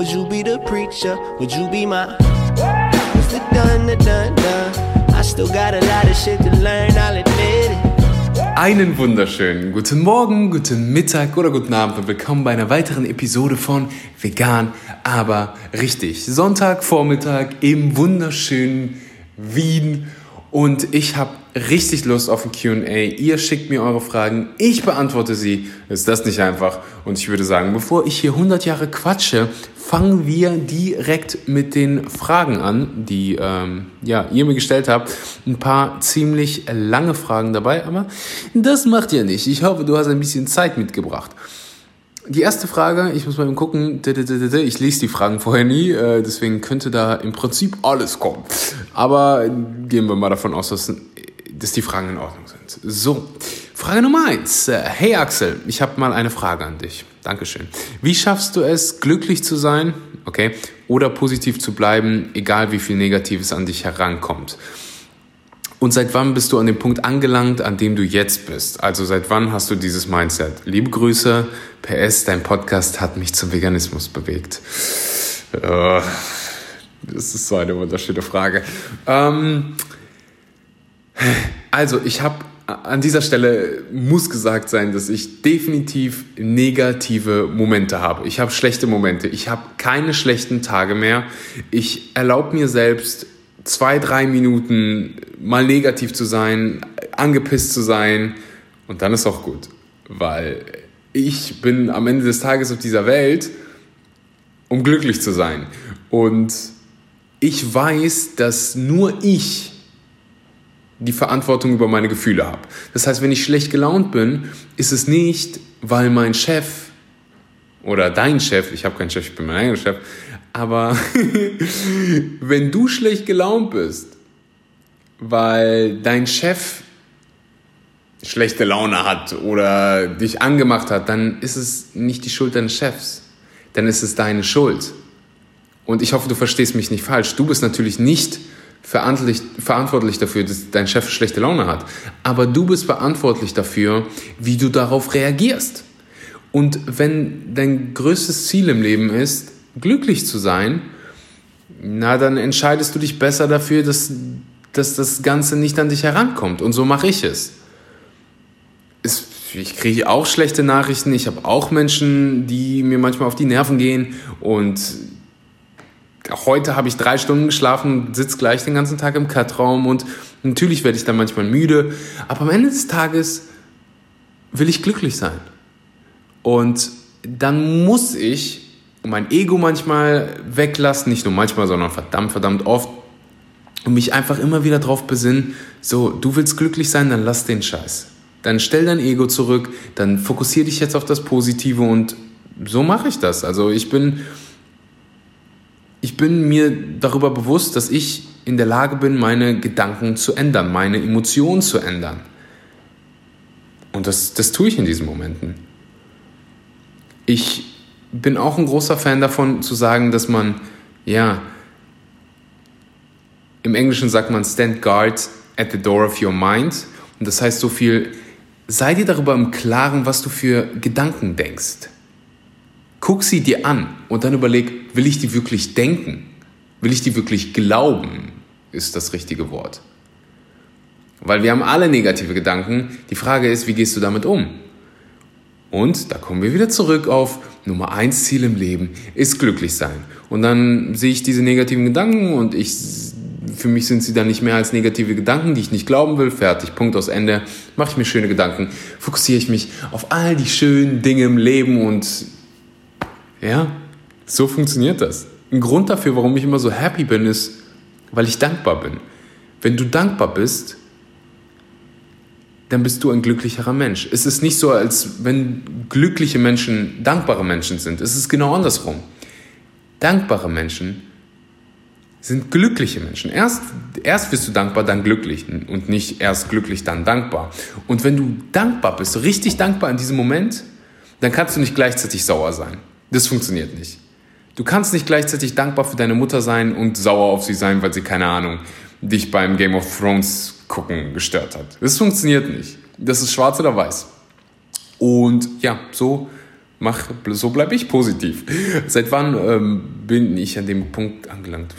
Would you be the preacher? Would you be my? The done, the done, done? I still got a lot of shit to learn, I'll admit it. Einen wunderschönen guten Morgen, guten Mittag oder guten Abend und willkommen bei einer weiteren Episode von Vegan, aber richtig. Sonntagvormittag im wunderschönen Wien und ich habe richtig Lust auf ein QA. Ihr schickt mir eure Fragen, ich beantworte sie. Ist das nicht einfach? Und ich würde sagen, bevor ich hier 100 Jahre quatsche, fangen wir direkt mit den Fragen an, die ähm, ja, ihr mir gestellt habt. Ein paar ziemlich lange Fragen dabei, aber das macht ja nicht. Ich hoffe, du hast ein bisschen Zeit mitgebracht. Die erste Frage, ich muss mal gucken, ich lese die Fragen vorher nie, äh, deswegen könnte da im Prinzip alles kommen. Aber gehen wir mal davon aus, dass, dass die Fragen in Ordnung sind. So, Frage Nummer eins. Äh, hey Axel, ich habe mal eine Frage an dich. Dankeschön. Wie schaffst du es, glücklich zu sein, okay, oder positiv zu bleiben, egal wie viel Negatives an dich herankommt? Und seit wann bist du an dem Punkt angelangt, an dem du jetzt bist? Also seit wann hast du dieses Mindset? Liebe Grüße, PS, dein Podcast hat mich zum Veganismus bewegt. Äh, das ist so eine wunderschöne Frage. Ähm, also ich habe an dieser Stelle muss gesagt sein, dass ich definitiv negative Momente habe. Ich habe schlechte Momente. Ich habe keine schlechten Tage mehr. Ich erlaube mir selbst zwei, drei Minuten mal negativ zu sein, angepisst zu sein und dann ist auch gut, weil ich bin am Ende des Tages auf dieser Welt, um glücklich zu sein und ich weiß, dass nur ich die Verantwortung über meine Gefühle habe. Das heißt, wenn ich schlecht gelaunt bin, ist es nicht, weil mein Chef oder dein Chef, ich habe keinen Chef, ich bin mein eigener Chef, aber wenn du schlecht gelaunt bist, weil dein Chef schlechte Laune hat oder dich angemacht hat, dann ist es nicht die Schuld deines Chefs. Dann ist es deine Schuld. Und ich hoffe, du verstehst mich nicht falsch. Du bist natürlich nicht verantwortlich, verantwortlich dafür, dass dein Chef schlechte Laune hat. Aber du bist verantwortlich dafür, wie du darauf reagierst. Und wenn dein größtes Ziel im Leben ist, glücklich zu sein, na, dann entscheidest du dich besser dafür, dass, dass das Ganze nicht an dich herankommt. Und so mache ich es. es ich kriege auch schlechte Nachrichten. Ich habe auch Menschen, die mir manchmal auf die Nerven gehen. Und heute habe ich drei Stunden geschlafen, sitze gleich den ganzen Tag im Cutraum. Und natürlich werde ich dann manchmal müde. Aber am Ende des Tages will ich glücklich sein. Und dann muss ich mein Ego manchmal weglassen, nicht nur manchmal, sondern verdammt, verdammt oft. Und mich einfach immer wieder darauf besinnen, so, du willst glücklich sein, dann lass den Scheiß. Dann stell dein Ego zurück, dann fokussier dich jetzt auf das Positive und so mache ich das. Also ich bin, ich bin mir darüber bewusst, dass ich in der Lage bin, meine Gedanken zu ändern, meine Emotionen zu ändern. Und das, das tue ich in diesen Momenten. Ich bin auch ein großer Fan davon zu sagen, dass man, ja, im Englischen sagt man stand guard at the door of your mind. Und das heißt so viel, sei dir darüber im Klaren, was du für Gedanken denkst. Guck sie dir an und dann überleg, will ich die wirklich denken? Will ich die wirklich glauben? Ist das richtige Wort. Weil wir haben alle negative Gedanken. Die Frage ist, wie gehst du damit um? Und da kommen wir wieder zurück auf Nummer eins Ziel im Leben ist glücklich sein. Und dann sehe ich diese negativen Gedanken und ich, für mich sind sie dann nicht mehr als negative Gedanken, die ich nicht glauben will. Fertig, Punkt aus Ende. Mache ich mir schöne Gedanken, fokussiere ich mich auf all die schönen Dinge im Leben und ja, so funktioniert das. Ein Grund dafür, warum ich immer so happy bin, ist, weil ich dankbar bin. Wenn du dankbar bist, dann bist du ein glücklicherer Mensch. Es ist nicht so, als wenn glückliche Menschen dankbare Menschen sind. Es ist genau andersrum. Dankbare Menschen sind glückliche Menschen. Erst, erst wirst du dankbar, dann glücklich und nicht erst glücklich, dann dankbar. Und wenn du dankbar bist, richtig dankbar in diesem Moment, dann kannst du nicht gleichzeitig sauer sein. Das funktioniert nicht. Du kannst nicht gleichzeitig dankbar für deine Mutter sein und sauer auf sie sein, weil sie, keine Ahnung, dich beim Game of Thrones gucken gestört hat. Das funktioniert nicht. Das ist schwarz oder weiß. Und ja, so mach, so bleibe ich positiv. Seit wann ähm, bin ich an dem Punkt angelangt?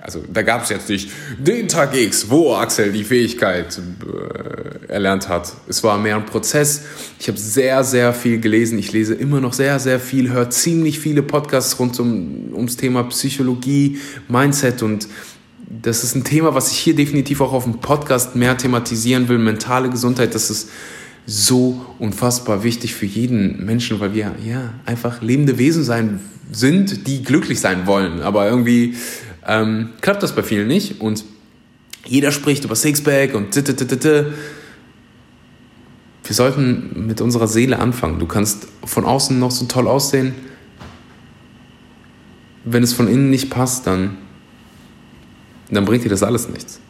Also da gab es jetzt nicht den Tag X, wo Axel die Fähigkeit äh, erlernt hat. Es war mehr ein Prozess. Ich habe sehr, sehr viel gelesen. Ich lese immer noch sehr, sehr viel, höre ziemlich viele Podcasts rund um, ums Thema Psychologie, Mindset und das ist ein Thema, was ich hier definitiv auch auf dem Podcast mehr thematisieren will. Mentale Gesundheit, das ist so unfassbar wichtig für jeden Menschen, weil wir ja einfach lebende Wesen sein sind, die glücklich sein wollen. Aber irgendwie ähm, klappt das bei vielen nicht und jeder spricht über Sixpack und Wir sollten mit unserer Seele anfangen. Du kannst von außen noch so toll aussehen. Wenn es von innen nicht passt, dann, dann bringt dir das alles nichts.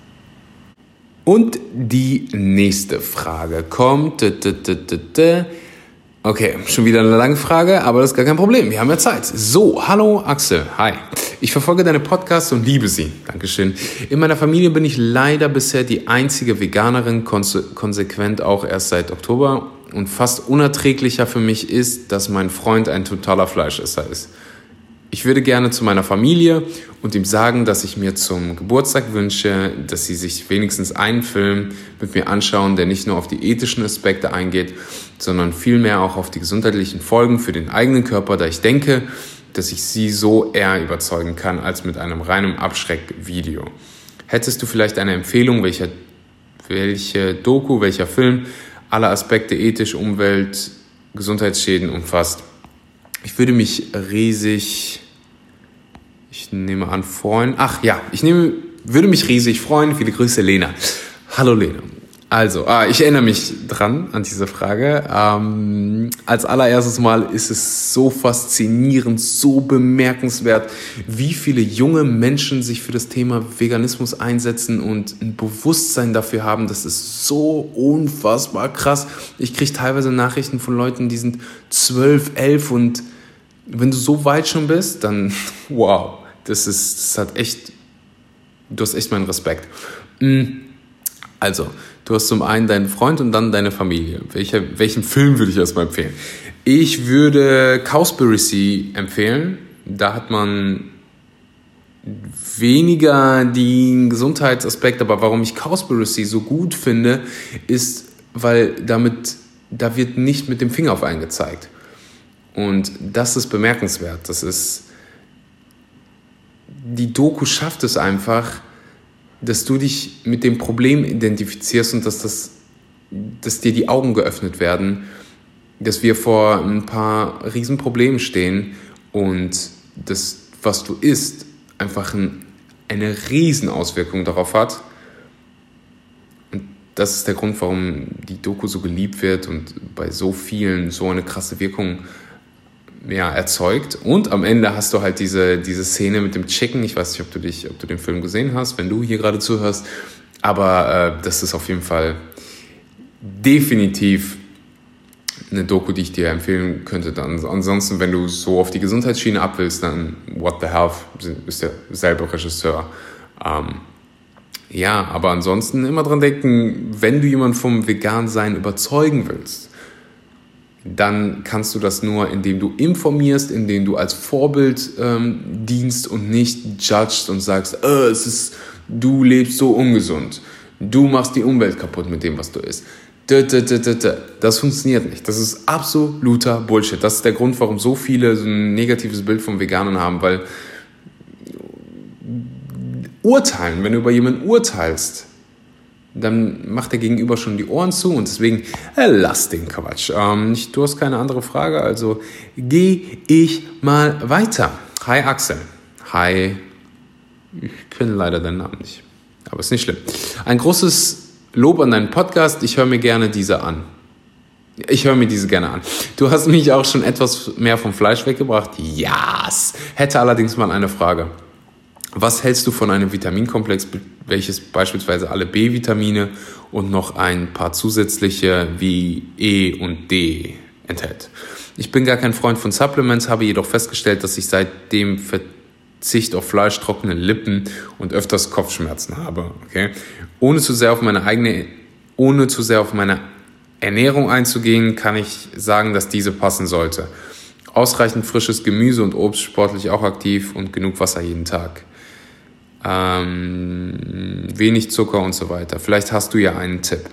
Und die nächste Frage kommt. Okay, schon wieder eine lange Frage, aber das ist gar kein Problem. Wir haben ja Zeit. So, hallo Axel. Hi. Ich verfolge deine Podcasts und liebe sie. Dankeschön. In meiner Familie bin ich leider bisher die einzige Veganerin, konse konsequent auch erst seit Oktober. Und fast unerträglicher für mich ist, dass mein Freund ein totaler Fleischesser ist. Ich würde gerne zu meiner Familie und ihm sagen, dass ich mir zum Geburtstag wünsche, dass sie sich wenigstens einen Film mit mir anschauen, der nicht nur auf die ethischen Aspekte eingeht, sondern vielmehr auch auf die gesundheitlichen Folgen für den eigenen Körper, da ich denke, dass ich sie so eher überzeugen kann als mit einem reinen Abschreckvideo. Hättest du vielleicht eine Empfehlung, welcher, welche Doku, welcher Film alle Aspekte ethisch, Umwelt, Gesundheitsschäden umfasst? Ich würde mich riesig, ich nehme an, freuen. Ach ja, ich nehme, würde mich riesig freuen. Viele Grüße, Lena. Hallo Lena. Also, ah, ich erinnere mich dran an diese Frage. Ähm, als allererstes Mal ist es so faszinierend, so bemerkenswert, wie viele junge Menschen sich für das Thema Veganismus einsetzen und ein Bewusstsein dafür haben. Das ist so unfassbar krass. Ich kriege teilweise Nachrichten von Leuten, die sind zwölf, elf und wenn du so weit schon bist, dann wow, das ist, das hat echt, du hast echt meinen Respekt. Mm, also, Du hast zum einen deinen Freund und dann deine Familie. Welcher, welchen Film würde ich erstmal empfehlen? Ich würde Cowspiracy empfehlen. Da hat man weniger den Gesundheitsaspekt, aber warum ich Cowspiracy so gut finde, ist, weil damit, da wird nicht mit dem Finger auf einen gezeigt. Und das ist bemerkenswert. Das ist, die Doku schafft es einfach, dass du dich mit dem Problem identifizierst und dass, das, dass dir die Augen geöffnet werden, dass wir vor ein paar Riesenproblemen stehen und das, was du isst, einfach ein, eine Riesenauswirkung darauf hat. Und das ist der Grund, warum die Doku so geliebt wird und bei so vielen so eine krasse Wirkung ja, erzeugt. Und am Ende hast du halt diese, diese Szene mit dem Chicken. Ich weiß nicht, ob du dich, ob du den Film gesehen hast, wenn du hier gerade zuhörst. Aber äh, das ist auf jeden Fall definitiv eine Doku, die ich dir empfehlen könnte. Ansonsten, wenn du so auf die Gesundheitsschiene ab willst, dann What the Health ist der selber Regisseur. Ähm, ja, aber ansonsten immer dran denken, wenn du jemanden vom Vegan-Sein überzeugen willst, dann kannst du das nur, indem du informierst, indem du als Vorbild ähm, dienst und nicht judgst und sagst, äh, es ist, du lebst so ungesund, du machst die Umwelt kaputt mit dem, was du isst. Das funktioniert nicht. Das ist absoluter Bullshit. Das ist der Grund, warum so viele so ein negatives Bild vom Veganen haben, weil urteilen, wenn du über jemanden urteilst, dann macht der Gegenüber schon die Ohren zu und deswegen äh, lass den Quatsch. Ähm, du hast keine andere Frage, also gehe ich mal weiter. Hi Axel. Hi. Ich kenne leider deinen Namen nicht, aber ist nicht schlimm. Ein großes Lob an deinen Podcast. Ich höre mir gerne diese an. Ich höre mir diese gerne an. Du hast mich auch schon etwas mehr vom Fleisch weggebracht. Yes. Hätte allerdings mal eine Frage. Was hältst du von einem Vitaminkomplex, welches beispielsweise alle B-Vitamine und noch ein paar zusätzliche wie E und D enthält? Ich bin gar kein Freund von Supplements, habe jedoch festgestellt, dass ich seit dem Verzicht auf Fleisch trockene Lippen und öfters Kopfschmerzen habe. Okay? Ohne zu sehr auf meine eigene, ohne zu sehr auf meine Ernährung einzugehen, kann ich sagen, dass diese passen sollte. Ausreichend frisches Gemüse und Obst, sportlich auch aktiv und genug Wasser jeden Tag. Ähm, wenig Zucker und so weiter. Vielleicht hast du ja einen Tipp.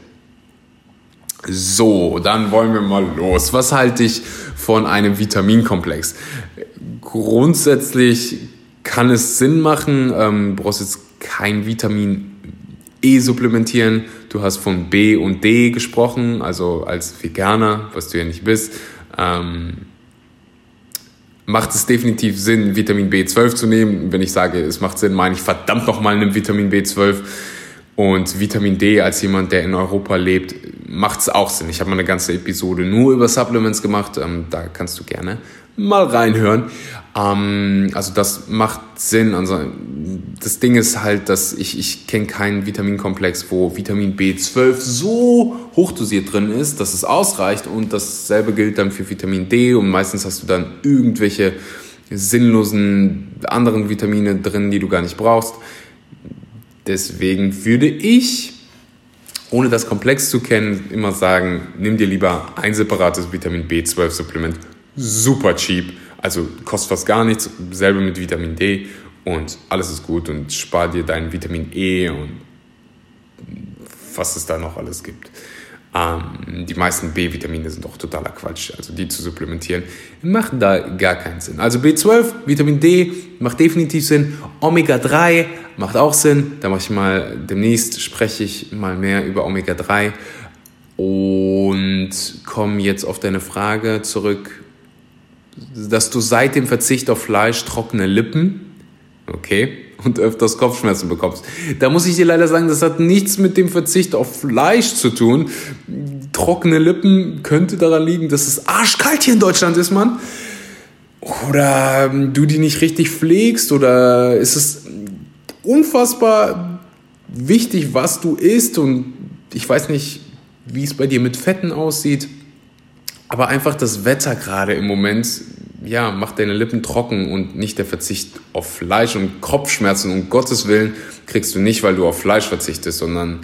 So, dann wollen wir mal los. Was halte ich von einem Vitaminkomplex? Grundsätzlich kann es Sinn machen. Ähm, du brauchst jetzt kein Vitamin E supplementieren. Du hast von B und D gesprochen, also als Veganer, was du ja nicht bist. Ähm, macht es definitiv Sinn, Vitamin B12 zu nehmen. Wenn ich sage, es macht Sinn, meine ich verdammt nochmal einen Vitamin B12. Und Vitamin D als jemand, der in Europa lebt, macht es auch Sinn. Ich habe mal eine ganze Episode nur über Supplements gemacht. Ähm, da kannst du gerne mal reinhören. Ähm, also das macht Sinn. Also das Ding ist halt, dass ich, ich kenne keinen Vitaminkomplex, wo Vitamin B12 so hochdosiert drin ist, dass es ausreicht. Und dasselbe gilt dann für Vitamin D. Und meistens hast du dann irgendwelche sinnlosen anderen Vitamine drin, die du gar nicht brauchst. Deswegen würde ich, ohne das Komplex zu kennen, immer sagen, nimm dir lieber ein separates Vitamin B12-Supplement. Super cheap, also kostet fast gar nichts. Selber mit Vitamin D und alles ist gut und spar dir dein Vitamin E und was es da noch alles gibt. Ähm, die meisten B-Vitamine sind auch totaler Quatsch. Also die zu supplementieren macht da gar keinen Sinn. Also B12, Vitamin D macht definitiv Sinn. Omega-3 macht auch Sinn. Da mache ich mal, demnächst spreche ich mal mehr über Omega-3 und komme jetzt auf deine Frage zurück, dass du seit dem Verzicht auf Fleisch trockene Lippen okay, und öfters Kopfschmerzen bekommst. Da muss ich dir leider sagen, das hat nichts mit dem Verzicht auf Fleisch zu tun. Trockene Lippen könnte daran liegen, dass es arschkalt hier in Deutschland ist, Mann. Oder ähm, du die nicht richtig pflegst oder ist es unfassbar wichtig, was du isst und ich weiß nicht, wie es bei dir mit Fetten aussieht, aber einfach das Wetter gerade im Moment ja, mach deine Lippen trocken und nicht der Verzicht auf Fleisch und Kopfschmerzen. Um Gottes Willen kriegst du nicht, weil du auf Fleisch verzichtest, sondern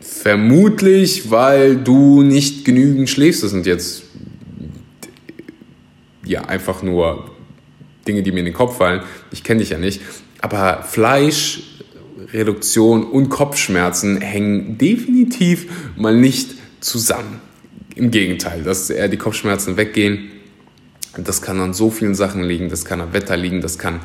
vermutlich, weil du nicht genügend schläfst. Das sind jetzt ja einfach nur Dinge, die mir in den Kopf fallen. Ich kenne dich ja nicht. Aber Fleischreduktion und Kopfschmerzen hängen definitiv mal nicht zusammen. Im Gegenteil, dass eher die Kopfschmerzen weggehen das kann an so vielen Sachen liegen, das kann am Wetter liegen, das kann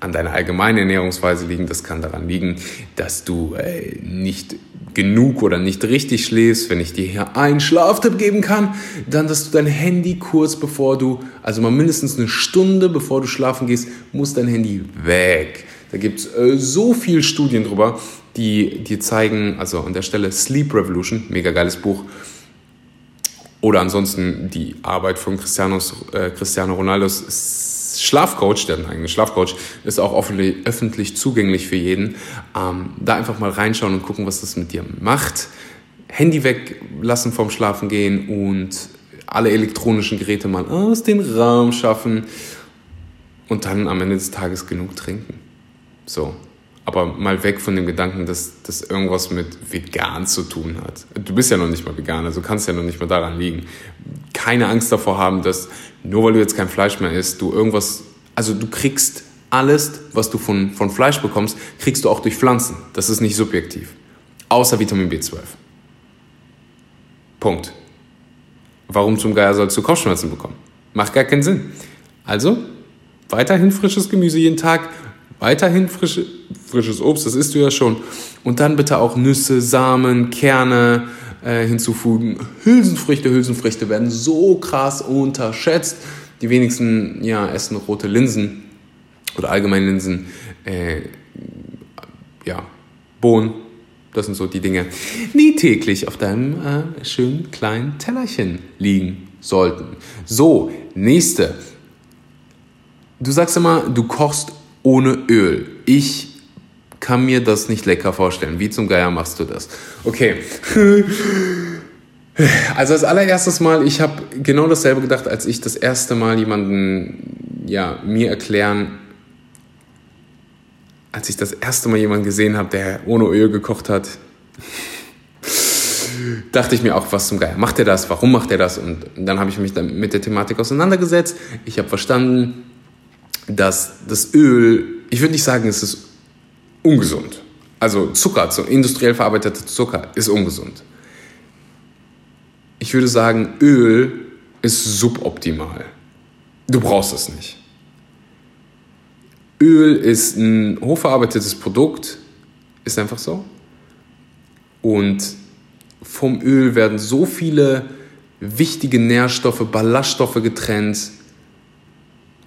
an deiner allgemeinen Ernährungsweise liegen, das kann daran liegen, dass du äh, nicht genug oder nicht richtig schläfst. Wenn ich dir hier einen Schlaftipp geben kann, dann, dass du dein Handy kurz bevor du, also mal mindestens eine Stunde bevor du schlafen gehst, muss dein Handy weg. Da gibt es äh, so viele Studien drüber, die dir zeigen, also an der Stelle Sleep Revolution, mega geiles Buch, oder ansonsten die Arbeit von Cristianos, äh, Cristiano Ronaldos Schlafcoach, der hat einen eigenen Schlafcoach, ist auch öffentlich, öffentlich zugänglich für jeden. Ähm, da einfach mal reinschauen und gucken, was das mit dir macht. Handy weglassen vom Schlafen gehen und alle elektronischen Geräte mal aus dem Raum schaffen und dann am Ende des Tages genug trinken. So, aber mal weg von dem Gedanken, dass das irgendwas mit vegan zu tun hat. Du bist ja noch nicht mal vegan, also kannst ja noch nicht mal daran liegen. Keine Angst davor haben, dass nur weil du jetzt kein Fleisch mehr isst, du irgendwas, also du kriegst alles, was du von, von Fleisch bekommst, kriegst du auch durch Pflanzen. Das ist nicht subjektiv. Außer Vitamin B12. Punkt. Warum zum Geier sollst du Kopfschmerzen bekommen? Macht gar keinen Sinn. Also, weiterhin frisches Gemüse jeden Tag, Weiterhin frische, frisches Obst, das isst du ja schon. Und dann bitte auch Nüsse, Samen, Kerne äh, hinzufügen. Hülsenfrüchte, Hülsenfrüchte werden so krass unterschätzt. Die wenigsten ja, essen rote Linsen oder allgemein Linsen. Äh, ja, Bohnen, das sind so die Dinge, die täglich auf deinem äh, schönen kleinen Tellerchen liegen sollten. So, nächste. Du sagst immer, du kochst ohne Öl. Ich kann mir das nicht lecker vorstellen. Wie zum Geier machst du das? Okay. Also als allererstes Mal, ich habe genau dasselbe gedacht, als ich das erste Mal jemanden, ja, mir erklären, als ich das erste Mal jemanden gesehen habe, der ohne Öl gekocht hat. dachte ich mir auch, was zum Geier. Macht er das? Warum macht er das? Und dann habe ich mich dann mit der Thematik auseinandergesetzt. Ich habe verstanden, dass das Öl, ich würde nicht sagen, es ist ungesund. Also Zucker, industriell verarbeiteter Zucker ist ungesund. Ich würde sagen, Öl ist suboptimal. Du brauchst es nicht. Öl ist ein hochverarbeitetes Produkt, ist einfach so. Und vom Öl werden so viele wichtige Nährstoffe, Ballaststoffe getrennt.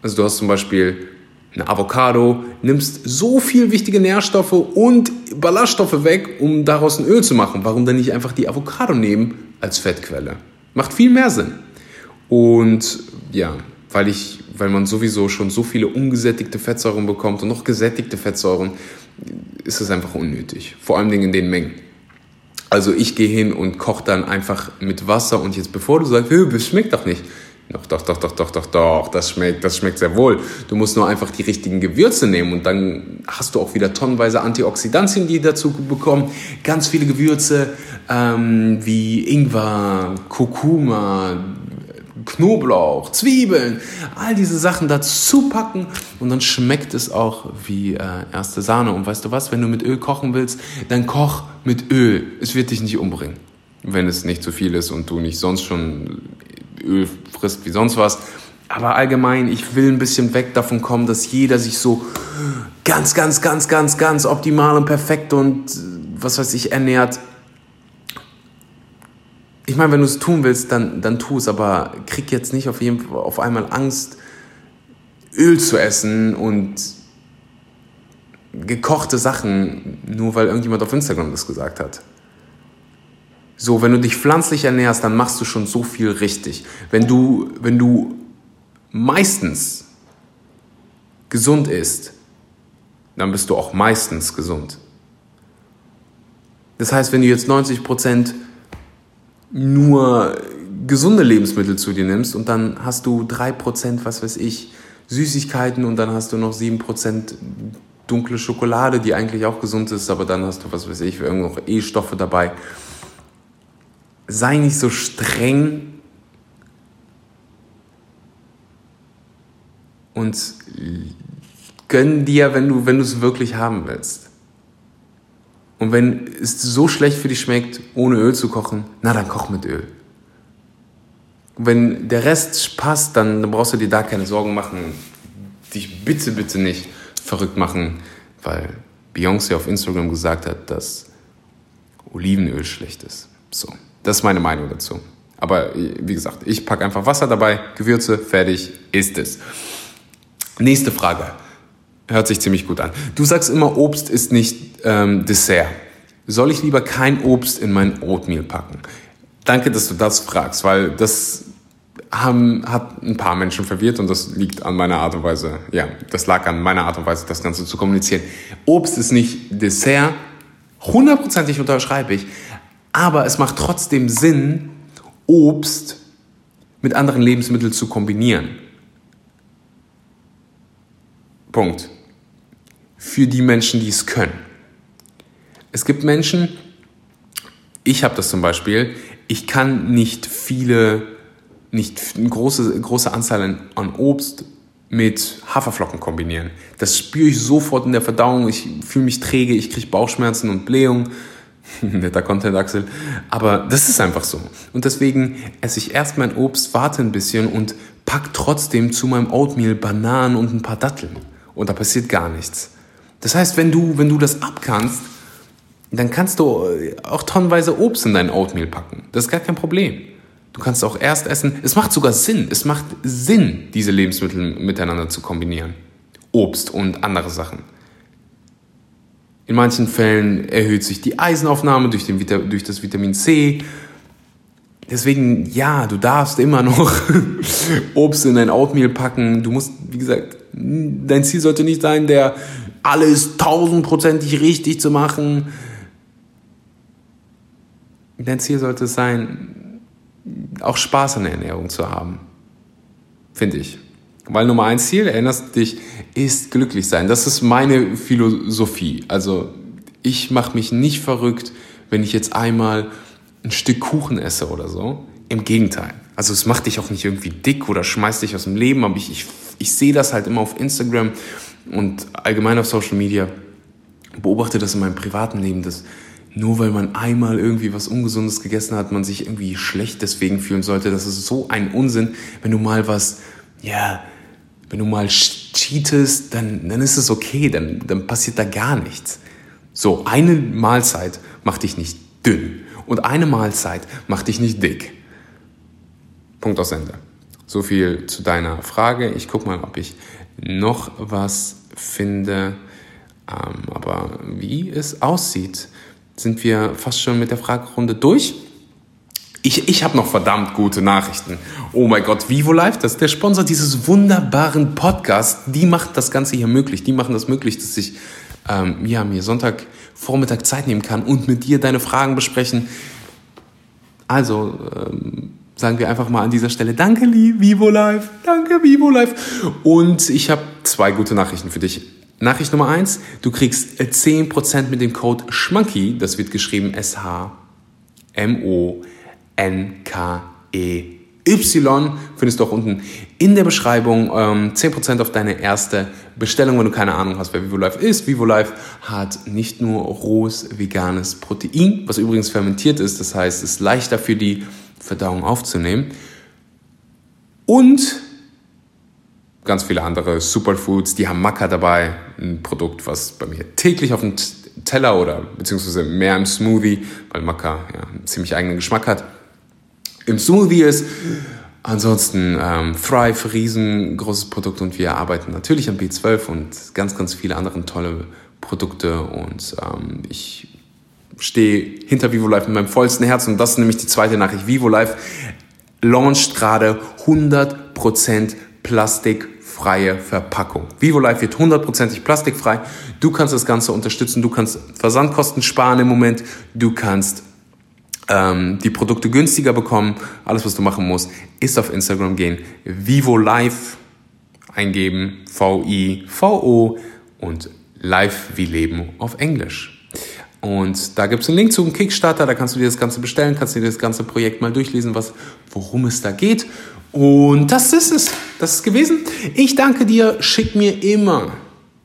Also du hast zum Beispiel eine Avocado, nimmst so viel wichtige Nährstoffe und Ballaststoffe weg, um daraus ein Öl zu machen. Warum dann nicht einfach die Avocado nehmen als Fettquelle? Macht viel mehr Sinn. Und ja, weil ich, weil man sowieso schon so viele ungesättigte Fettsäuren bekommt und noch gesättigte Fettsäuren, ist es einfach unnötig. Vor allem in den Mengen. Also ich gehe hin und koche dann einfach mit Wasser und jetzt bevor du sagst, das schmeckt doch nicht. Doch, doch, doch, doch, doch, doch, doch, das schmeckt, das schmeckt sehr wohl. Du musst nur einfach die richtigen Gewürze nehmen und dann hast du auch wieder tonnenweise Antioxidantien, die dazu bekommen. Ganz viele Gewürze ähm, wie Ingwer, Kurkuma, Knoblauch, Zwiebeln, all diese Sachen dazu packen und dann schmeckt es auch wie äh, erste Sahne. Und weißt du was, wenn du mit Öl kochen willst, dann koch mit Öl. Es wird dich nicht umbringen, wenn es nicht zu viel ist und du nicht sonst schon Öl frisst wie sonst was. Aber allgemein, ich will ein bisschen weg davon kommen, dass jeder sich so ganz, ganz, ganz, ganz, ganz optimal und perfekt und was weiß ich ernährt ich meine, wenn du es tun willst, dann, dann tu es, aber krieg jetzt nicht auf, jeden, auf einmal Angst, Öl zu essen und gekochte Sachen, nur weil irgendjemand auf Instagram das gesagt hat. So, wenn du dich pflanzlich ernährst, dann machst du schon so viel richtig. Wenn du, wenn du meistens gesund isst, dann bist du auch meistens gesund. Das heißt, wenn du jetzt 90 Prozent nur gesunde Lebensmittel zu dir nimmst und dann hast du 3%, was weiß ich, Süßigkeiten und dann hast du noch 7% dunkle Schokolade, die eigentlich auch gesund ist, aber dann hast du, was weiß ich, irgendwo noch E-Stoffe dabei. Sei nicht so streng und gönn dir, wenn du wenn du es wirklich haben willst. Und wenn es so schlecht für dich schmeckt, ohne Öl zu kochen, na dann koch mit Öl. Wenn der Rest passt, dann, dann brauchst du dir da keine Sorgen machen. Dich bitte, bitte nicht verrückt machen, weil Beyoncé auf Instagram gesagt hat, dass Olivenöl schlecht ist. So, das ist meine Meinung dazu. Aber wie gesagt, ich packe einfach Wasser dabei, Gewürze, fertig, ist es. Nächste Frage. Hört sich ziemlich gut an. Du sagst immer, Obst ist nicht ähm, Dessert. Soll ich lieber kein Obst in mein Oatmeal packen? Danke, dass du das fragst, weil das haben, hat ein paar Menschen verwirrt und das liegt an meiner Art und Weise, ja, das lag an meiner Art und Weise, das Ganze zu kommunizieren. Obst ist nicht Dessert, hundertprozentig unterschreibe ich, aber es macht trotzdem Sinn, Obst mit anderen Lebensmitteln zu kombinieren. Punkt für die Menschen, die es können. Es gibt Menschen, ich habe das zum Beispiel, ich kann nicht viele, nicht eine große, große Anzahl an Obst mit Haferflocken kombinieren. Das spüre ich sofort in der Verdauung. Ich fühle mich träge, ich kriege Bauchschmerzen und Blähung. Netter Content, Axel. Aber das ist einfach so. Und deswegen esse ich erst mein Obst, warte ein bisschen und pack trotzdem zu meinem Oatmeal Bananen und ein paar Datteln. Und da passiert gar nichts. Das heißt, wenn du, wenn du das abkannst, dann kannst du äh, auch tonnenweise Obst in dein Oatmeal packen. Das ist gar kein Problem. Du kannst auch erst essen. Es macht sogar Sinn. Es macht Sinn, diese Lebensmittel miteinander zu kombinieren. Obst und andere Sachen. In manchen Fällen erhöht sich die Eisenaufnahme durch, den, durch das Vitamin C. Deswegen, ja, du darfst immer noch Obst in dein Oatmeal packen. Du musst, wie gesagt, dein Ziel sollte nicht sein, der alles tausendprozentig richtig zu machen. Dein Ziel sollte es sein, auch Spaß an der Ernährung zu haben. Finde ich. Weil Nummer eins Ziel, erinnerst dich, ist glücklich sein. Das ist meine Philosophie. Also ich mache mich nicht verrückt, wenn ich jetzt einmal ein Stück Kuchen esse oder so. Im Gegenteil. Also es macht dich auch nicht irgendwie dick oder schmeißt dich aus dem Leben, aber ich, ich, ich sehe das halt immer auf Instagram und allgemein auf Social Media. Beobachte das in meinem privaten Leben, dass nur weil man einmal irgendwie was Ungesundes gegessen hat, man sich irgendwie schlecht deswegen fühlen sollte. Das ist so ein Unsinn. Wenn du mal was, ja, wenn du mal cheatest, dann, dann ist es okay, dann, dann passiert da gar nichts. So, eine Mahlzeit macht dich nicht dünn und eine Mahlzeit macht dich nicht dick. Punkt aus Ende. So viel zu deiner Frage. Ich gucke mal, ob ich noch was finde. Ähm, aber wie es aussieht, sind wir fast schon mit der Fragerunde durch. Ich, ich habe noch verdammt gute Nachrichten. Oh mein Gott, Vivo Live, das ist der Sponsor dieses wunderbaren Podcasts. Die macht das Ganze hier möglich. Die machen das möglich, dass ich ähm, ja, mir Sonntag Vormittag Zeit nehmen kann und mit dir deine Fragen besprechen. Also ähm, sagen wir einfach mal an dieser Stelle Danke, Vivo Live. Danke, Vivo Live. Und ich habe zwei gute Nachrichten für dich. Nachricht Nummer eins: Du kriegst 10% mit dem Code SCHMANKY, das wird geschrieben S-H-M-O-N-K-E. Y findest du auch unten in der Beschreibung. Ähm, 10% auf deine erste Bestellung, wenn du keine Ahnung hast, wer VivoLife ist. VivoLife hat nicht nur rohes veganes Protein, was übrigens fermentiert ist, das heißt, es ist leichter für die Verdauung aufzunehmen. Und ganz viele andere Superfoods. Die haben Maca dabei, ein Produkt, was bei mir täglich auf dem Teller oder beziehungsweise mehr im Smoothie, weil Maca ja, einen ziemlich eigenen Geschmack hat, im Smoothie ist. Ansonsten ähm, Thrive, riesengroßes Produkt und wir arbeiten natürlich an B12 und ganz, ganz viele andere tolle Produkte und ähm, ich stehe hinter VivoLife mit meinem vollsten Herzen und das ist nämlich die zweite Nachricht. VivoLife launcht gerade 100% plastikfreie Verpackung. VivoLife wird hundertprozentig plastikfrei. Du kannst das Ganze unterstützen, du kannst Versandkosten sparen im Moment, du kannst ähm, die Produkte günstiger bekommen. Alles, was du machen musst, ist auf Instagram gehen, VivoLife eingeben, V-I-V-O und Live wie Leben auf Englisch. Und da gibt es einen Link zum Kickstarter, da kannst du dir das Ganze bestellen, kannst dir das ganze Projekt mal durchlesen, was, worum es da geht. Und das ist es. Das ist gewesen. Ich danke dir. Schick mir immer,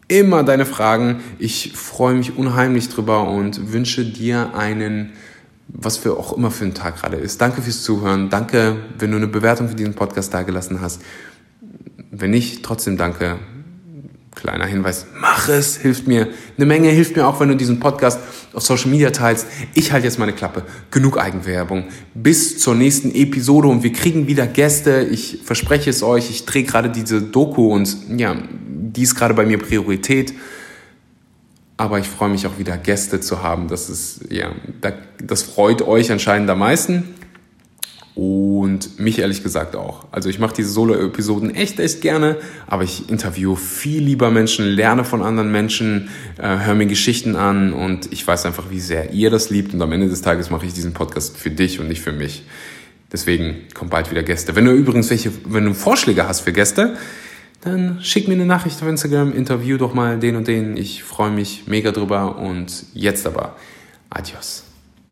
immer deine Fragen. Ich freue mich unheimlich drüber und wünsche dir einen, was für auch immer für ein Tag gerade ist. Danke fürs Zuhören. Danke, wenn du eine Bewertung für diesen Podcast dagelassen hast. Wenn nicht, trotzdem danke. Kleiner Hinweis, mach es, hilft mir eine Menge, hilft mir auch, wenn du diesen Podcast auf Social Media teilst. Ich halte jetzt meine Klappe. Genug Eigenwerbung. Bis zur nächsten Episode und wir kriegen wieder Gäste. Ich verspreche es euch, ich drehe gerade diese Doku und ja, die ist gerade bei mir Priorität. Aber ich freue mich auch wieder Gäste zu haben. Das ist, ja, das freut euch anscheinend am meisten. Und mich ehrlich gesagt auch. Also ich mache diese Solo-Episoden echt, echt gerne, aber ich interviewe viel lieber Menschen, lerne von anderen Menschen, äh, höre mir Geschichten an und ich weiß einfach, wie sehr ihr das liebt. Und am Ende des Tages mache ich diesen Podcast für dich und nicht für mich. Deswegen kommt bald wieder Gäste. Wenn du übrigens welche, wenn du Vorschläge hast für Gäste, dann schick mir eine Nachricht auf Instagram, interview doch mal den und den. Ich freue mich mega drüber und jetzt aber. Adios.